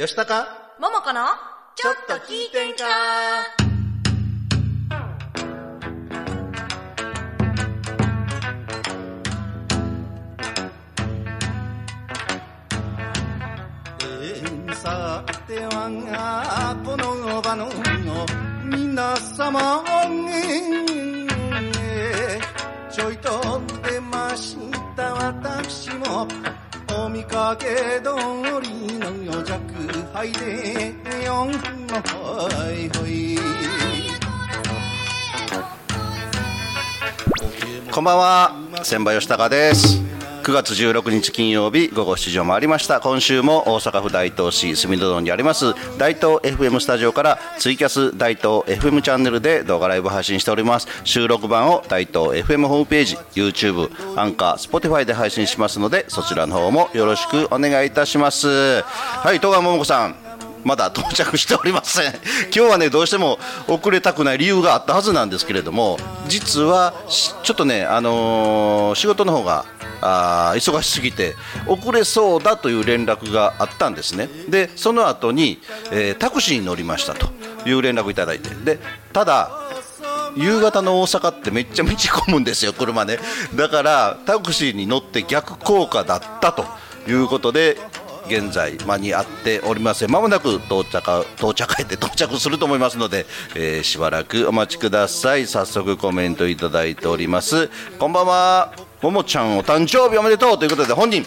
よしたかももこのちょっと聞いてんか？えーさてはこの場の皆様えーちょいと出ました。私もお見かけ通りの余弱敗で四分のほいほい。こんばんは。千葉吉高です。9月16日金曜日午後7時を回りました。今週も大阪府大東市住戸堂にあります大東 FM スタジオからツイキャス大東 FM チャンネルで動画ライブ配信しております。収録版を大東 FM ホームページ YouTube Anchor Spotify で配信しますのでそちらの方もよろしくお願いいたします。はい戸川桃子さん。まだ到着しておりません。今日はねどうしても遅れたくない理由があったはずなんですけれども実はちょっとね、あのー仕事の方があ忙しすぎて遅れそうだという連絡があったんですね。でその後に、えータクシーに乗りましたという連絡いただいて。でただ夕方の大阪ってめっちゃ道混むんですよ、車ね。だからタクシーに乗って逆効果だったということで、現在間に合っておりません。まもなく到着到着へて到着すると思いますので、えーしばらくお待ちください。早速コメントいただいております。こんばんは。ももちゃんお誕生日おめでとうということで本人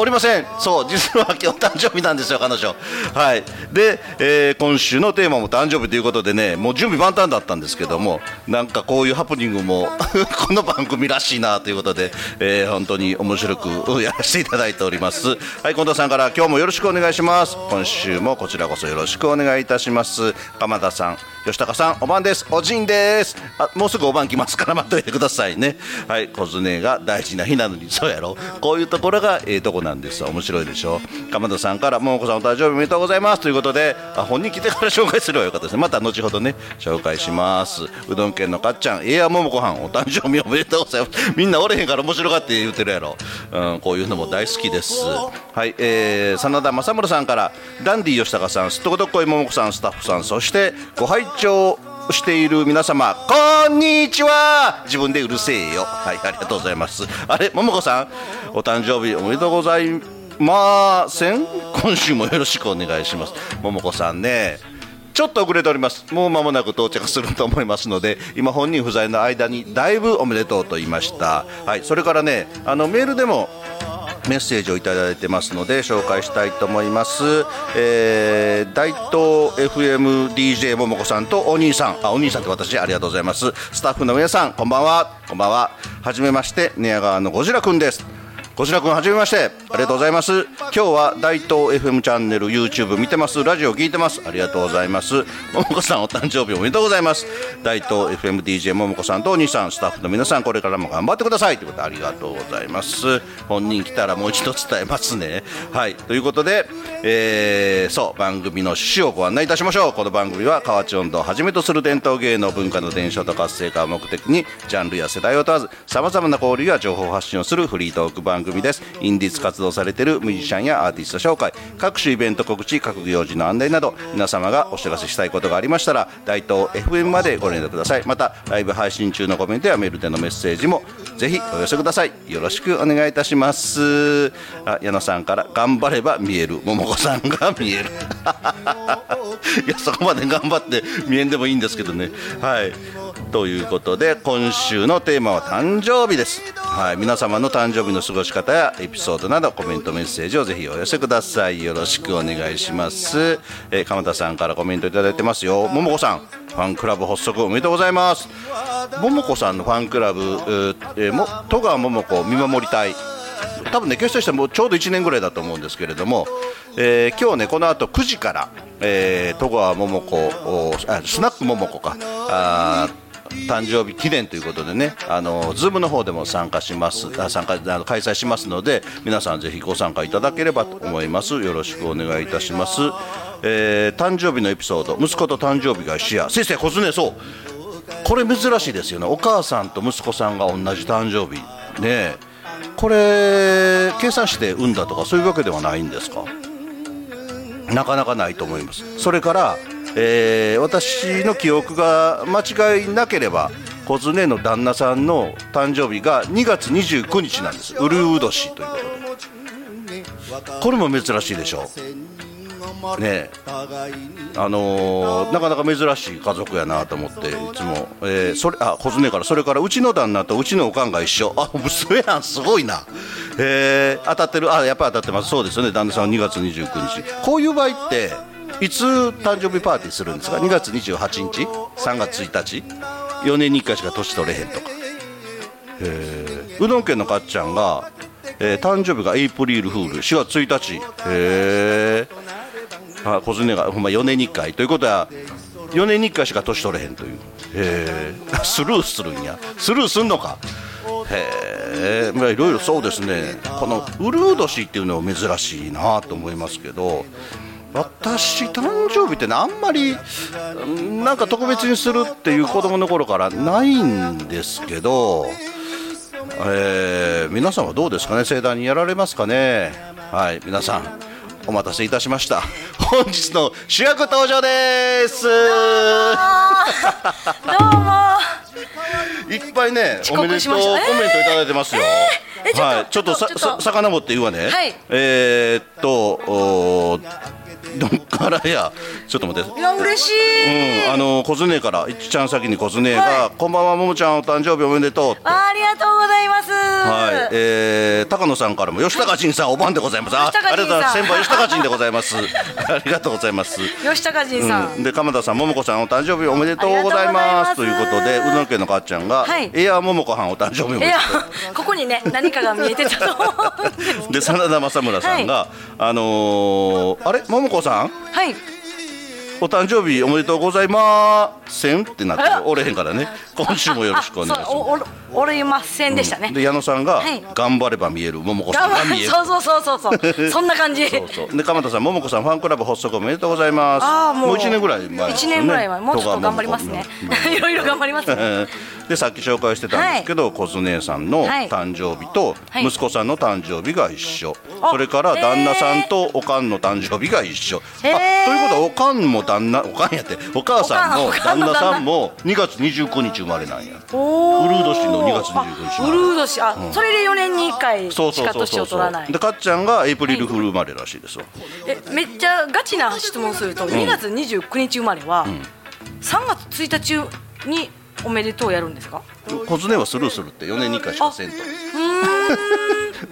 おりません。そう実は今日誕生日なんですよ彼女。はい。で、えー今週のテーマも誕生日ということでねもう準備万端だったんですけどもなんかこういうハプニングも この番組らしいなということで、えー本当に面白くやらせていただいております。はい近藤さんから今日もよろしくお願いします。今週もこちらこそよろしくお願いいたします。鎌田さん吉高さんおばんです。おじんです。あもうすぐおばん来ますから待っといてくださいね。はい小常が大事な日なのにそうやろ？こういうところがええとこなんです面白いでしょ？鎌田さんから桃子さんお誕生日おめでとうございます。ということであ本人来てから紹介すればよかったですね。また後ほどね紹介します。うどん県のかっちゃんエア桃子はんお誕生日おめでとうございます。みんなおれへんから面白がって言ってるやろ、うん、こういうのも大好きです。はいえー、真田正村さんからダンディ吉高さんすっとこどっこい桃子さんスタッフさんそしてご拝聴している皆様こんにちは。自分でうるせえよ。はいありがとうございます。あれ桃子さんお誕生日おめでとうございません？今週もよろしくお願いします。桃子さんねちょっと遅れております。もう間もなく到着すると思いますので今本人不在の間にだいぶおめでとうと言いました。はいそれからねあのメールでもメッセージをいただいてますので紹介したいと思います、えー、大東 FMDJ ももこさんとお兄さん。あお兄さんって私ありがとうございます。スタッフの皆さんこんばんは。こんばんは。はめまして寝屋川のゴジラくんです。こちらくんはじめまして。ありがとうございます。今日は大東 FM チャンネル YouTube 見てます。ラジオ聞いてます。ありがとうございます。ももこさんお誕生日おめでとうございます。大東 FMDJ ももこさんとお兄さんスタッフの皆さんこれからも頑張ってください。ということでありがとうございます。本人来たらもう一度伝えますね。はい。ということで、えーそう番組の趣旨をご案内いたしましょう。この番組は河内音頭をはじめとする伝統芸能文化の伝承と活性化を目的にジャンルや世代を問わずさまざまな交流や情報発信をするフリートーク番組です。インディーズ活動されているミュージシャンやアーティスト紹介各種イベント告知各行事の案内など皆様がお知らせしたいことがありましたら大東 FM までご連絡ください。またライブ配信中のコメントやメールでのメッセージもぜひお寄せください。よろしくお願いいたします。あ矢野さんから頑張れば見える桃子さんが見える。いやそこまで頑張って見えんでもいいんですけどね。はい。ということで今週のテーマは誕生日です、はい、皆様の誕生日の過ごし方やエピソードなどコメントメッセージをぜひお寄せください。よろしくお願いします、えー、鎌田さんからコメントいただいてますよ。桃子さんファンクラブ発足おめでとうございます。桃子さんのファンクラブ、えーも戸川桃子見守りたい。多分ね結成してもうちょうど1年ぐらいだと思うんですけれども、えー今日ねこの後9時から、えー戸川桃子あスナック桃子か。あ誕生日記念ということでね、あの Zoom の方でも参加します、あ参加あの開催しますので、皆さんぜひご参加いただければと思います。よろしくお願いいたします。えー誕生日のエピソード、息子と誕生日が一緒や、先生、こずね、そう、これ珍しいですよね、お母さんと息子さんが同じ誕生日、ねこれ、計算して産んだとか、そういうわけではないんですか？なかなかないと思いますそれから、えー私の記憶が間違いなければ小常の旦那さんの誕生日が2月29日なんです。うるう年ということで。これも珍しいでしょ。ねあのーなかなか珍しい家族やなと思っていつも、えーそれあ小常から。それからうちの旦那とうちのおかんが一緒。あ娘やんすごいな、えー当たってる。あやっぱり当たってます。そうですよね。旦那さんは2月29日。こういう場合っていつ誕生日パーティーするんですか？2月28日？3月1日？4年に1回しか年取れへんとか。うどん県のかっちゃんが、えー誕生日がエイプリルフール4月1日。へえあ小常がほんま4年に1回。ということは4年に1回しか年取れへんという。へえ スルーするんや。スルーすんのか？へえいろいろそうですね。このウルー年っていうのは珍しいなと思いますけど私誕生日ってねあんまりうんなんか特別にするっていう子供の頃からないんですけどえー皆さんはどうですかね？盛大にやられますかね？はい皆さんお待たせいたしました。本日の主役登場です。どうも。いっぱいね遅おめでとうコメントいただいてますよ、えーはい、ちょっとささ遡って言うわね、はい。えーっとどっからや。ちょっと待って。いや嬉しい、うん、あの小常からいっちゃん先に小常が、はこんばんはももちゃんお誕生日おめでとうって。ありがとうございます。はい、えー、高野さんからも吉高仁さんお晩でございます。あ、ありがとうございます。先輩吉高仁でございます。ありがとうございます。吉高仁さん、うん、で鎌田さん、桃子さんお誕生日おめでとうございます。といます。いうことでうどん家のかっちゃんが、はい。エアー桃子はんお誕生日おめいでとやここにね何かが見えてたとで真田正村さんが、あのー、あれ？桃子さん？はい。お誕生日おめでとうございませんってなっておれへんからね。今週もよろしくお願いします。おおおりませんでしたね、で矢野さんが、はい。頑張れば見える。桃子さんが見える。そうそうそうそうそう。そんな感じ。そうそう。で鎌田さん、桃子さん、ファンクラブ発足おめでとうございます。ああもう1年ぐらい前ね。一年ぐらい前もうちょっと頑張りますね。いろいろ頑張りますね。うんでさっき紹介してたんですけど、小津姉さんのはい。誕生日とはい。息子さんの誕生日が一緒、あそれから旦那さんとおかんの誕生日が一緒。あとへーいうことはおかんも旦那おかんやってお母さんも旦那。さんも2月29日生まれなんやウルー。年の2月29日あウルー年。あ、それで4年に1回しか年を取らない。でかっちゃんがエイプリルフール生まれらしいですわ、えめっちゃガチな質問すると、2月29日生まれは、3月1日におめでとうやるんですか？小津姉はスルーするって4年に1回しかせんと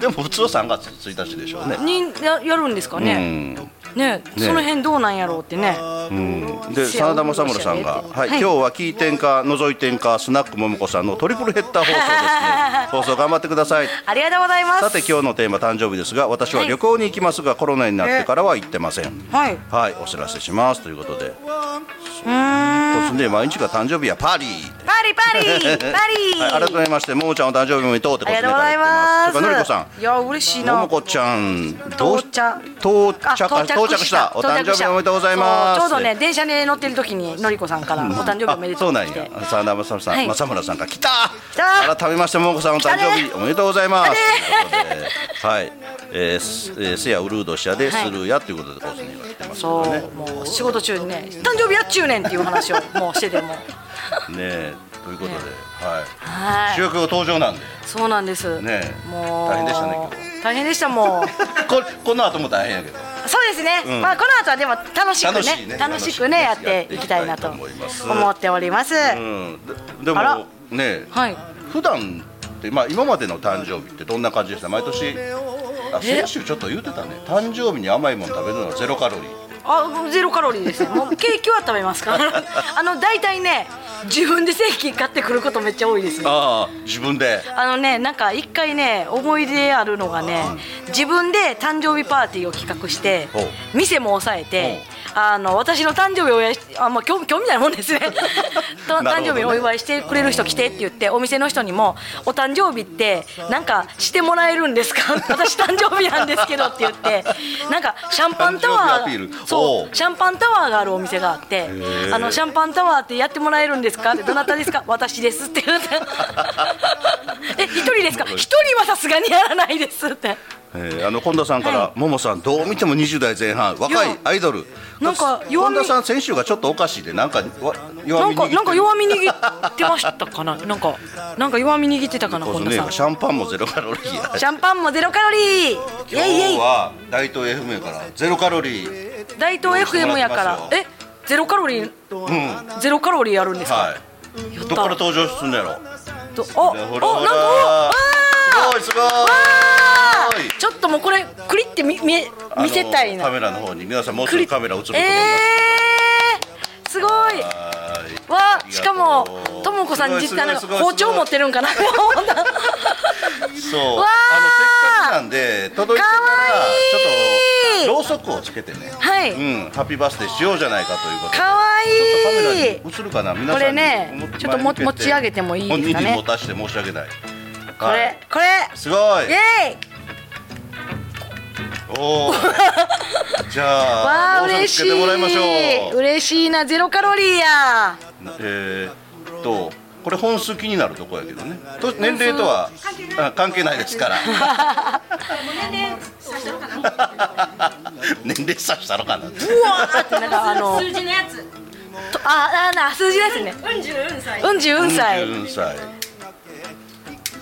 でも普通は3月1日でしょうね。にややるんですかうね、ん。ねその辺どうなんやろうってね、うん。で真田正村さんが、はいはい。今日はキーテンか覗いてんかスナックももこさんのトリプルヘッダー放送ですね。放送頑張ってください。ありがとうございます。さて今日のテーマ誕生日ですが私は旅行に行きますが、コロナになってからは行ってません。はい。はいお知らせします。ということで。うーんそうですね。毎日が誕生日やパーリー。パリパリパリ、はい、改めましてももちゃんお誕生日おめでとうってことでありがとうございます。それからのりこさん。いや嬉しいな。ももこちゃん。到着到着あ到着した。お誕生日おめでとうございます。ちょうどね電車で乗ってる時にのりこさんからお誕生日おめでとうそうなんや。真田正村さん、はい。正村さんが来た。来た。改めましてももこさんお誕生日おめでとうございます。はい。えーせやウルード社ではい。するやということでコースには来てますそけどね。う。もう仕事中にね誕生日やっちゅうねんっていう話を もうしてても。ねえということで、はい。はい。主役が登場なんで。そうなんです。ねえ。もう。大変でしたね今大変でしたもう。これこの後も大変やけど。そうですね、うん。まあこの後はでも楽しくね楽しいね。楽しくねやっていきたいなと思います。思っております、うん。でもね、はい。普段ってまあ今までの誕生日ってどんな感じでした？毎年？あえ？先週ちょっと言ってたね。誕生日に甘いもの食べるのはゼロカロリー。あゼロカロリーですね。もうケーキは食べますか？ら あの大体ね自分でケーキ買ってくることめっちゃ多いですね。ああ自分で。あのねなんか一回ね思い出あるのがね自分で誕生日パーティーを企画して店も抑えてあの私の誕生日をお祝いしあ、まあ、今日今日みたいなもんです ね。誕生日お祝いしてくれる人来てって言ってお店の人にも「お誕生日ってなんかしてもらえるんですか? 」私誕生日なんですけど」って言って。なんかシャンパンタワーそう。う。シャンパンタワーがあるお店があってー「あのシャンパンタワーってやってもらえるんですか?」って「どなたですか？私です」って。言って「え一人ですか？一人はさすがにやらないです」ってえーあの近田さんから、はももさんどう見ても20代前半若いいやアイドル。なんか弱み近田さん先週がちょっとおかしいでなんかわなんか弱み握ってなんか弱み握ってましたかな？なんかなんか弱み握ってたかなこう近田さん。ねシャンパンもゼロカロリー。やシャンパンもゼロカロリー。今日は大東 FM からゼロカロリー。大東 FM やから。えゼロカロリー、ゼロカロリーあるんですか、はい。どっから登場するんのやろ？とおおなんから。おすごいすごいわーちょっともうこれクリって見見見せたいな。カメラの方に皆さんもうすぐカメラ映ると思います、えー、すごい。はい。わしかもともこさん実はなんか包丁持ってるんかな。そう。わあのせっーかくなんで届いてからいいちょっとろうそくをつけてね。はい。うん。ハッピーバースデーしようじゃないかということで。かわカメラにいい。映るかな皆さんにこれねちょっとも持ち上げてもいいですかね。本人に持たして申し訳ない。これはいこれ。すごい。イエーイおおじゃわああろうそく嬉しつけてもらいましょいう。嬉しいなゼロカロリーや。えーっとこれ本数気になるとこやけどね。と年齢とはあ関係ないですから。年齢差したのかな。うわーってなんかあの数字のやつ。とああな数字ですね。うん十うん歳うん十うん歳14歳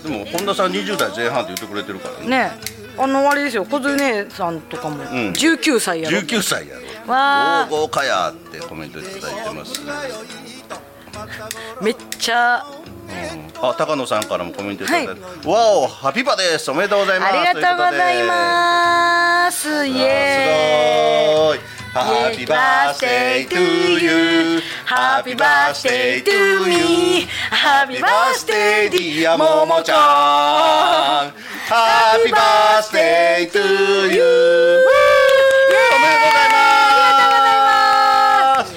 でも本田さん20代前半って言ってくれてるからね。ねあのあれですよ小津姉さんとかも。ん。19歳やろ、19歳やろ。わー大豪華やってコメントいただいてます、めっちゃ。うん。あ高野さんからもコメントいただいて、わおハピバです。おめでとうございます。ありがとうございます。イエーイ。すごい Happy birthday to you. Happy birthday to me. Happy birthday dear ももちゃん Happy birthday to you. おめでとうございます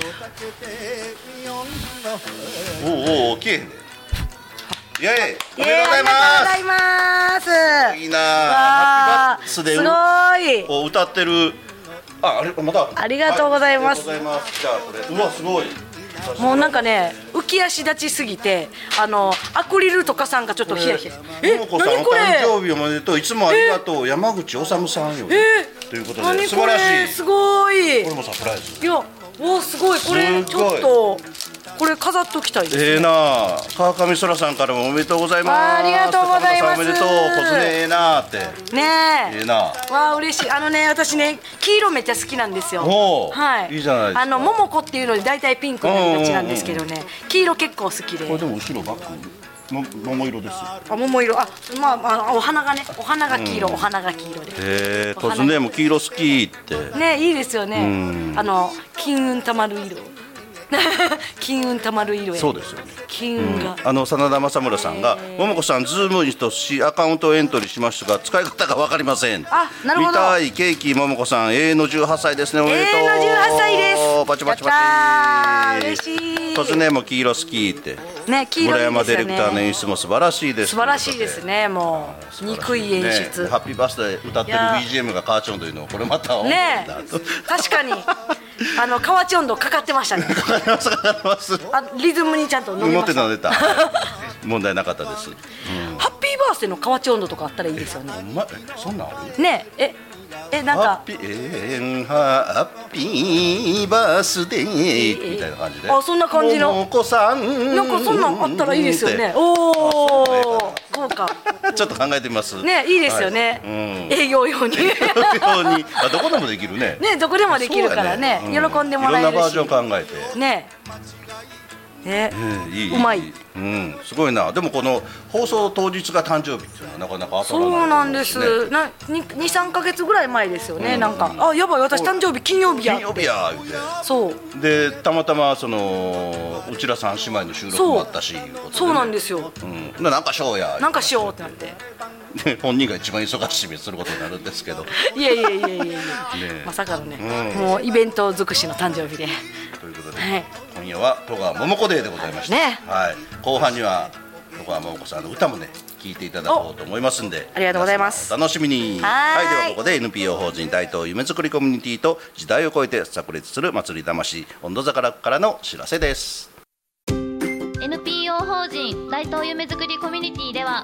おおお消えへんでイエイ。おめでとうございイエーイありがとうございます。いいなわハッーピーバースデーすごい。を歌ってるああれまた？ありがとうございます。はいます。じゃあこれ。うわすごい。もうなんかね浮き足立ちすぎてあのアクリルとかさんがちょっとヒヤヒヤ。え何これ？誕生日おめでとう。いつもありがとう。山口治さんよえ？ということで素晴らしい。れすごい。これもサプライズ。いやおすごい。これちょっとこれ飾っときたいですね。ええなあ。川上そらさんからもおめでとうございます。ありがとうございます。おめでとう小津ねええなあって。ねえ。ええなあ。わあ嬉しい。あのね私ね黄色めっちゃ好きなんですよ。はい。いいじゃないですか。あの桃子っていうので大体ピンクになりがちなんですけどね。黄色結構好きで。これでも後ろバックも桃色ですよ。あ桃色。あまあまあお花がねお花が黄色、お花が黄色で。へえ小津ねも黄色好きって。ねいいですよね。ん。あの金運たまる色 金運たまる色や。そうですよね。金運が、あの真田正村さんが「桃子さんズームにとしアカウントエントリーしましたが使い方が分かりません」あなるほど。見たいケーキ桃子さん永遠の18歳ですねおめでとう。永遠の18歳です。パチパチパチ。嬉しい。突然も黄色好きって。ね黄色村いいですよ山ディレクターの演ね出も素晴らしいです。素晴らしいですねもう。憎い演出。ねハッピーバースデー歌ってる BGM が母ちゃんというのをこれまた思うんねだ確かに あの河内温度かかってましたね。わかりますわかりますあリズムにちゃんと乗り持ました。ってた出た。問題なかったです。ハッピーバースデーの河内温度とかあったらいいですよね。そんなんある？ねええなんハかハッピーバースデーみたいな感じで。あそんな感じの。ももこさん。なんかそんなんあったらいいですよね。っおおそうか。てちょっと考えてみます。ねいいですよね、営業用に。あどこでもできるね。ねどこでもできるからね。喜んでもらえるし。いろんなバージョン考えて。ねね、うんいいうまい。うんすごいな。でもこの放送当日が誕生日っていうのはなかなか当たらないそうなんです、ね。なに23か月ぐらい前ですよね、なんかあやばい私誕生日金曜日や。金曜日や言うて。そう。でたまたまそのうちら三姉妹の収録もあったしいう。そうなんす、ですよ。うん、でなんかしようや。なんかしようってなってで 本人が一番忙しい目することになるんですけど。いやいやいやいやいや。え。まさかのね、うん。もうイベント尽くしの誕生日で。ということで、はい。今夜は戸川桃子デーでございました、ね。はい、後半には戸川桃子さんの歌もね聞いていただこうと思いますんで。ありがとうございます。楽しみに。はーい。ではここで NPO 法人大東夢作りコミュニティと時代を超えて炸裂する祭り魂温度坂からの知らせです NPO 法人大東夢づくりコミュニティでは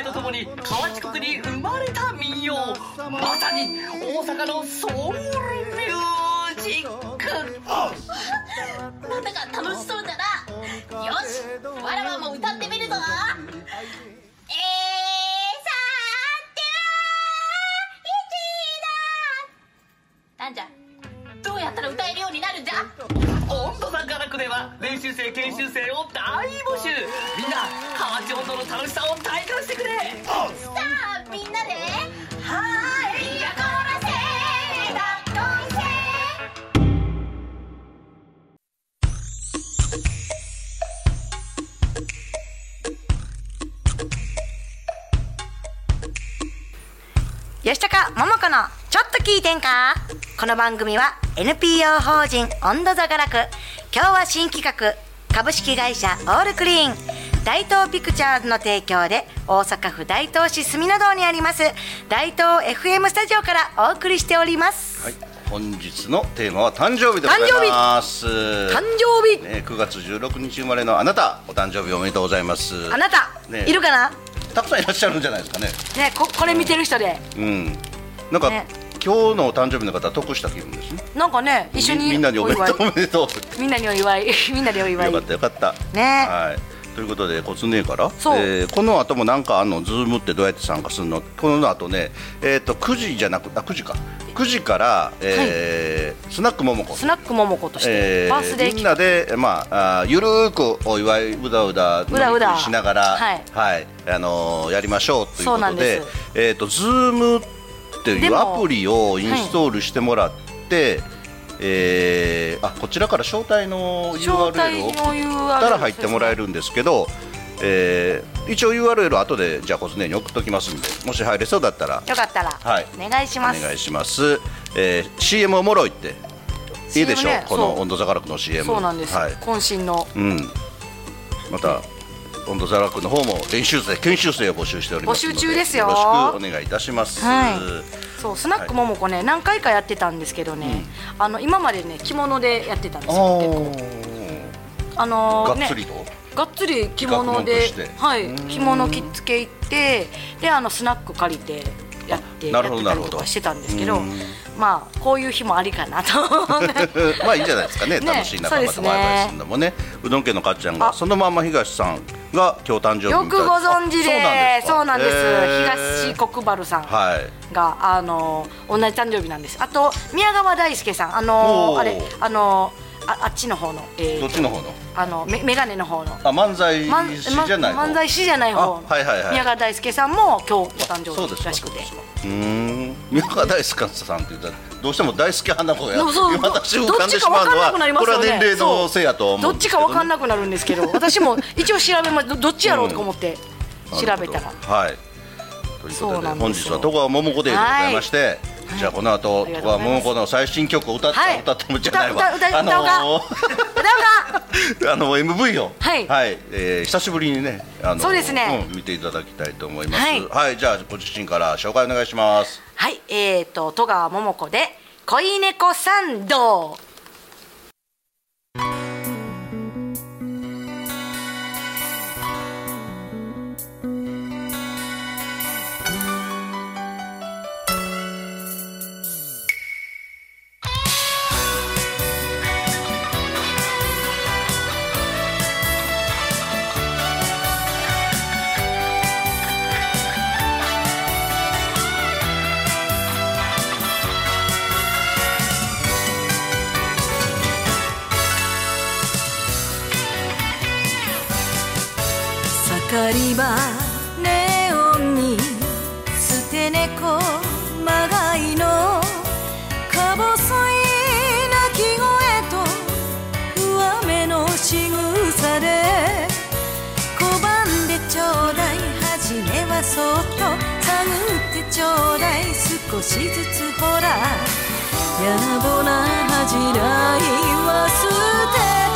代とともに河内国に生まれた民謡。まさに大阪のソウル練習生研修生を大募集。みんな河内音頭の楽しさを体感してくれ。さあみんなで。はい。やこらせだ吉高桃子のちょっと聞いてんか？この番組は NPO 法人温度座がらく今日は新企画株式会社オールクリーン大東ピクチャーズの提供で大阪府大東市住の堂にあります大東 FM スタジオからお送りしております、はい本日のテーマは誕生日でございます。誕生日ね、9月16日生まれのあなたお誕生日おめでとうございます。あなた、ね。いるかな？たくさんいらっしゃるんじゃないですかね。ねここれ見てる人で。うん。なんか、ね今日のお誕生日の方は得した気分ですね。なんかね一緒にみみんなにおめでとう。おめでとうみんなにお祝い。みんなでお祝い。よかったよかった。ね。はい。ということでコツねえから。そう。えーこの後もなんかあの？ Zoom ってどうやって参加するの？この後ねえっ、と9時じゃなくあ9時か。9時から、えースナックももこスナックももことして、えバースデーみんなで、まあ、あーゆるーくお祝いうだうだうだうだ。しながら、はい。あのーやりましょうということでえっ、と、ズームっていうアプリをインストールしてもらって、えーあこちらから招待の招 URL を送ったら入ってもらえるんですけど、えー一応 URL 後でじゃあコツネに送っときますんでもし入れそうだったらよかったら、はいお願いします。お願いします、えー CM おもろいっていいでしょ？CM ねこの温度座楽の CM そうなんです、はい。渾身の。うん、また温度座楽の方も練習生研修生を募集しております募集中ですよ。よろしくお願いいたします、はい。そうスナックももこね、何回かやってたんですけどね、あの今までね着物でやってたんですよ結構。あのーねがっつりと、がっつり着物ではい着物着付け行ってであのスナック借りてやってなるほどやってたりとかしてたんですけどまあこういう日もありかなと。まあいいんじゃないですかね。ね楽しい仲間とそうでするのもね。うどん家のかっちゃんがあ。そのまま東さんが今日誕生日よくご存知で。そうなんです、東国原さんはい。があの同じ誕生日なんです。あと宮川大輔さん。あのあれあのああっちの方の、えーどっちの方の？あのめ眼鏡の方の。あ漫才師じゃない漫才師じゃない方の。あはいはいはい。宮川大輔さんも今日お誕生日しくて。うーん。宮川大輔さんって言ったらどうしても大輔派な方や。今瞬間でどっちかしまうのは分かんなくなりまこれはすよね年齢のせいやと思どっちか分かんななくなるんですけど私も一応調べますどどっちやろうとか思って調べたら。はい。ということで本日は戸川桃子でございまして、じゃあこの後とうございます。川桃子の最新曲を歌って、はい。歌ってもじゃないわ歌歌歌あの歌うかーあの MV を。はい。えー久しぶりにねあのそうですね。うん見ていただきたいと思います。ははい。い、じゃあご自身から紹介お願いします。はい。えー、と戸川桃子で恋猫参道。盛光はネオンに捨て猫まがいのか細い鳴き声と上目の仕草で拒んでちょうだい初めはそっと探ってちょうだい少しずつほら野暮な恥じらいは捨て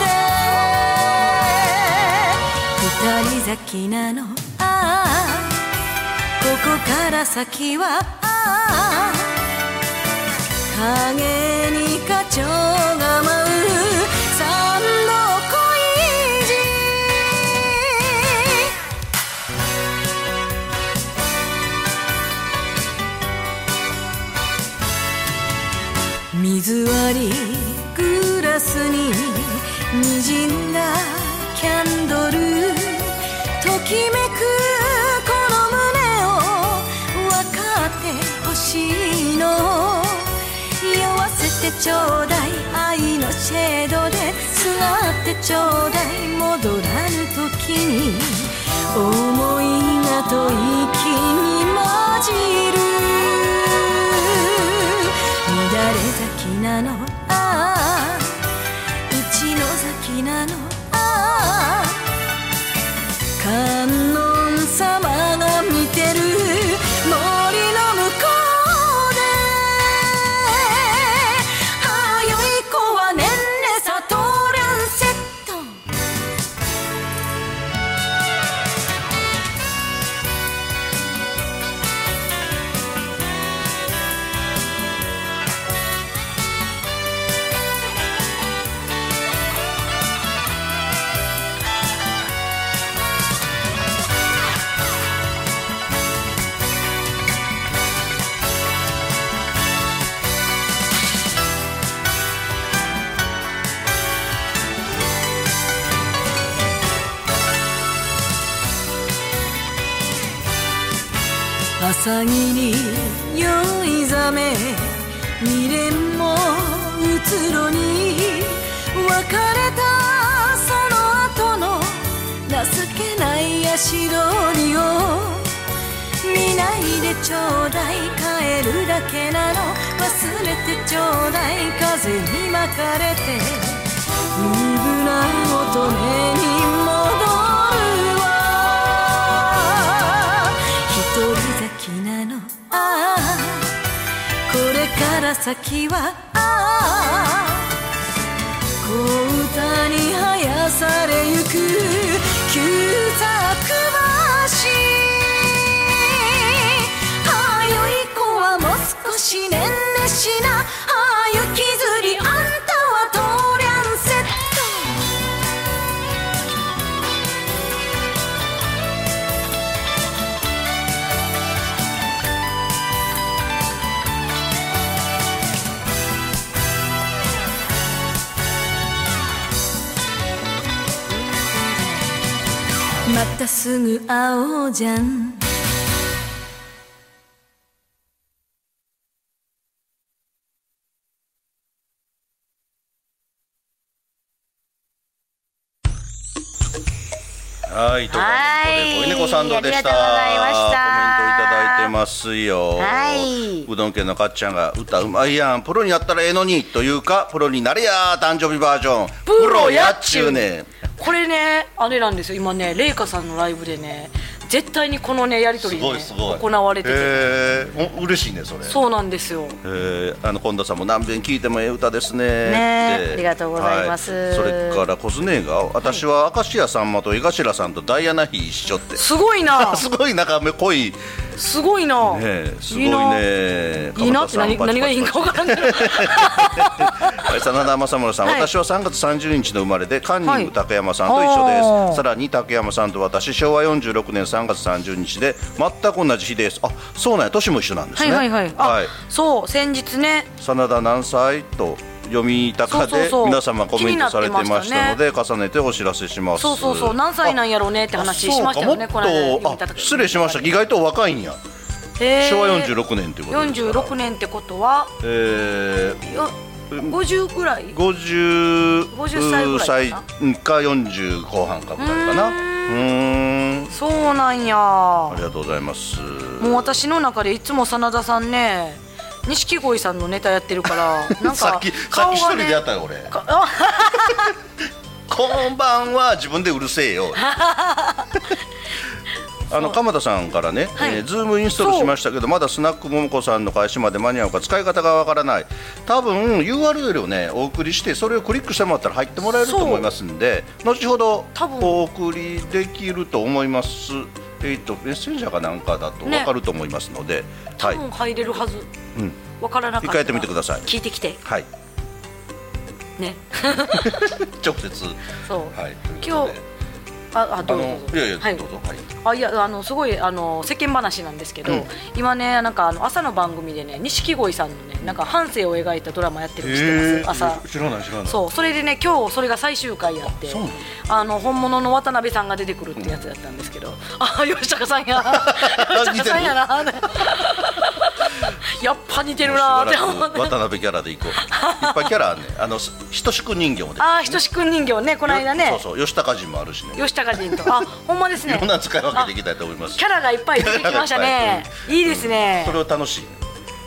て二人咲きなの。ああ。ここから先は。ああ影に花鳥が舞う。三の恋路。水割りグラスに。滲んだキャンドル。ときめくこの胸を分かってほしいの酔わせてちょうだい愛のシェードですがってちょうだい戻らぬ時に思いがと息に混じる乱れ咲きなの朝霧酔いざめ未練もうつろに別れたその後の情けない足取りを見ないでちょうだい。帰るだけなの。忘れてちょうだい。風に巻かれて無ぶな乙女にから先はああ小歌に生やされゆく旧作橋。ああよい子はもう少しねんねしな。またすぐ会おうじゃんはい、ということで、はいおいねこさんどうでした？コメントいただいてますよ。はいうどん県のかっちゃんが歌うまいやん、プロになったらええのにというか、プロになれや誕生日バージョン。プロやっちゅうね。これねあれなんですよ。今ねレイカさんのライブでね絶対にこのねやり取すり、ね。行われてて、へえ、お嬉しいねそれ。そうなんですよ。えー、あの近田さんも何遍聞いてもええ歌ですね。ねありがとうございます。はい。それからコスネーが私は明石家さんまと江頭さんとダイアナ妃一緒って。すごいな。すごい仲め濃い。ねすごいな、えすごいいいな。ねいいなって何何がいいんか分からんけどはい真田正村さん、はい。私は3月30日の生まれでカンニンはい。グ竹山さんと一緒です、はあさらに竹山さんと私昭和46年3月30日で全く同じ日です。あそうなんや。年も一緒なんですはいねはいはい。あ、はい。そう先日ね。真田何歳と読み高で皆様コメントされてましたので重ねてお知らせします。そうそうそう。何歳なんやろうねって話しましたよね。この間失礼しました。意外とお若いんや。昭和46年ということですか？ら46年ってことは？えよ50ぐらい？ー、50 50歳ぐらい歳かか40後半かぐらいかな。うーんそうなんや。ありがとうございます。もう私の中でいつも真田さんね錦鯉さんのネタやってるから なんかさっきさっき一人でやったよ俺。こんばんは自分でうるせえよ あの鎌田さんからね、はい。えーズームインストールしましたけどまだスナックももこさんの開始まで間に合うか使い方がわからない。多分 URL をねお送りしてそれをクリックしてもらったら入ってもらえると思いますんで後ほど多分。お送りできると思います。えっ、とメッセンジャーかなんかだとね。わかると思いますので、はい。多分入れるはず、うん。わからなかった。一回やってみてください。聞いてきて。はい。ね。直接。そう、はい。今日ああどうぞ。いやいや、はい。どうぞ。はい。あいやあのすごいあの世間話なんですけど、うん。今ねなんかあの朝の番組でね錦鯉さんのねなんか半生を描いたドラマやってるの知ってます、朝。知らない知らない。そうそれでね今日それが最終回やってあの本物の渡辺さんが出てくるってやつだったんですけど、あ 吉高さんや。吉高さんやな やっぱ似てるなーって思って渡辺キャラでいこう。いっぱいキャラねん。あのひとしく人形もで。ああひとしくん人形ねこの間ね。そうそう吉高人もあるしね。吉高人と。あほんまですね。いろんな使い分けできたいと思います。キャラがいっぱい出てきましたね。いい。ですね。それを楽し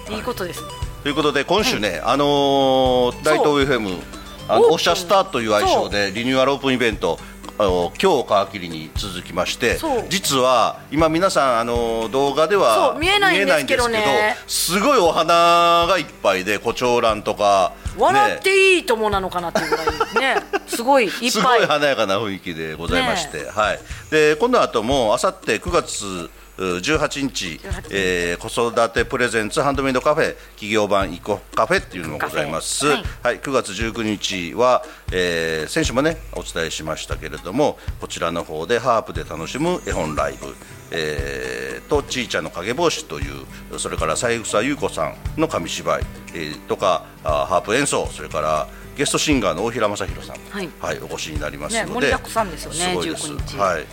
い。い。いことです。ということで今週ね、あのー大東 FM あのオープン。おしゃスターという愛称でリニューアルオープンイベントあの今日皮切りに続きまして実は今皆さんあの動画では見えないんですけどね。すごいお花がいっぱいで胡蝶蘭とか笑っねていい友なのかなっていうぐらいね。すごいいっすぱい。ごい華やかな雰囲気でございまして、はい、でこの後もあさって9月う18日、えー子育てプレゼンツハンドメイドカフェ企業版イコカフェっていうのもございます、カフはい。9月19日は、えー先週もねお伝えしましたけれどもこちらの方でハープで楽しむ絵本ライブ。えーとちいちゃんの影帽子というそれから三枝優子さんの紙芝居、えーとかあハープ演奏それからゲストシンガーの大平正弘さん、はい。お越しになりますので、ね盛りだくさんですよねごいです。19日。はい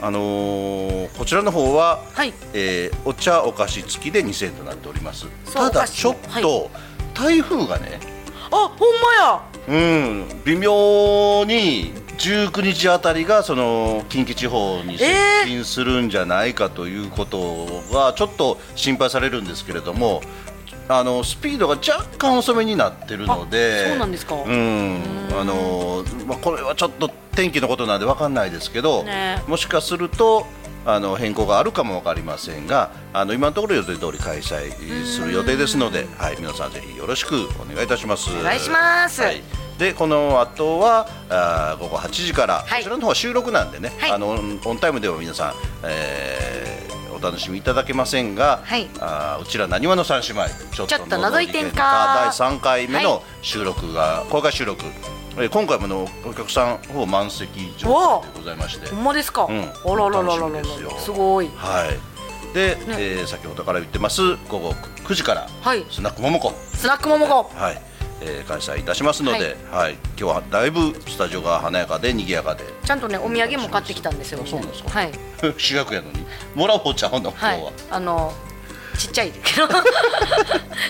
あのーこちらの方は、はい。えーお茶お菓子付きで2000円となっております。ただちょっと、台風がねあほんまや。うん微妙に19日あたりがその近畿地方に接近するんじゃないかということがちょっと心配されるんですけれどもあのスピードが若干遅めになってるのであそうなんですか。うん。あのまあ、これはちょっと天気のことなんで分かんないですけど、ね。もしかするとあの変更があるかも分かりませんがあの今のところ予定通り開催する予定ですので、はい、皆さんぜひよろしくお願いいたします。お願いします。はい。でこの後はあー午後8時から、はい。こちらの方は収録なんでね、はい。あのオンタイムでは皆さん、えーお楽しみいただけませんが、はい。あーうちらなにわの三姉妹ちょっと覗いてんか第3回目はの収録が、公開収録、えー今回ものお客さんほぼ満席状態でございまして。ほんまですか、うんあららららららすごいはいで、えー先ほどから言ってます午後9時から、はいスナックももこスナックももこはい、えー開催いたしますので、はい今日はだいぶスタジオが華やかで賑やかでちゃんとねお土産も買ってきたんですよそうなんですかはい主役やのにもらおうちゃうの今日は、はいあのちっちゃいけど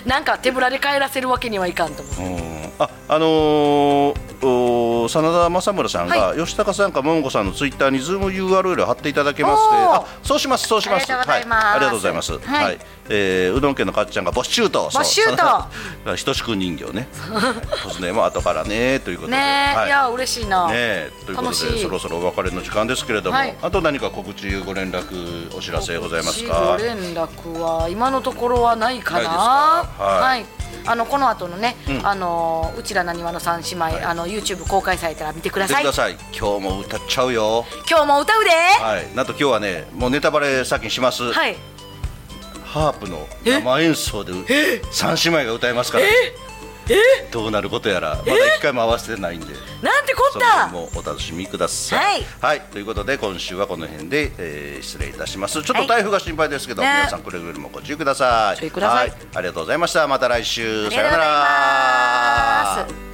なんか手ぶらで帰らせるわけにはいかんと思ううんああのーお真田正村さんが、は吉高さんか桃子さんのツイッターにズーム URL を貼っていただけますであそうしますそうします。ありがとうございますはい、ありがとうございます。はいえーうどん家のかっちゃんがボッシュートボッシュートひと しくん人形ね。突然も後からねということで。ねえ、はい。い、や嬉しいな、ねえということでそろそろお別れの時間ですけれども、はい。あと何か告知ご連絡お知らせございますごか連絡は今のところはないかな。ないはい。あのこの後のね、うん。あのうちらなにわの三姉妹、はい。あの YouTube 公開されたら見てください。ください。今日も歌っちゃうよ。今日も歌うで。はい。なんと今日はねもうネタバレ先にします、はいハープの生演奏で三姉妹が歌いますから、どうなることやらまだ一回も合わせてないんで。なんてこった？辺もお楽しみください。はい。ということで今週はこの辺で、えー失礼いたします。ちょっと台風が心配ですけど、ね。皆さんくれぐれもご注意ください。注意ください。はありがとうございました。また来週。さようなら。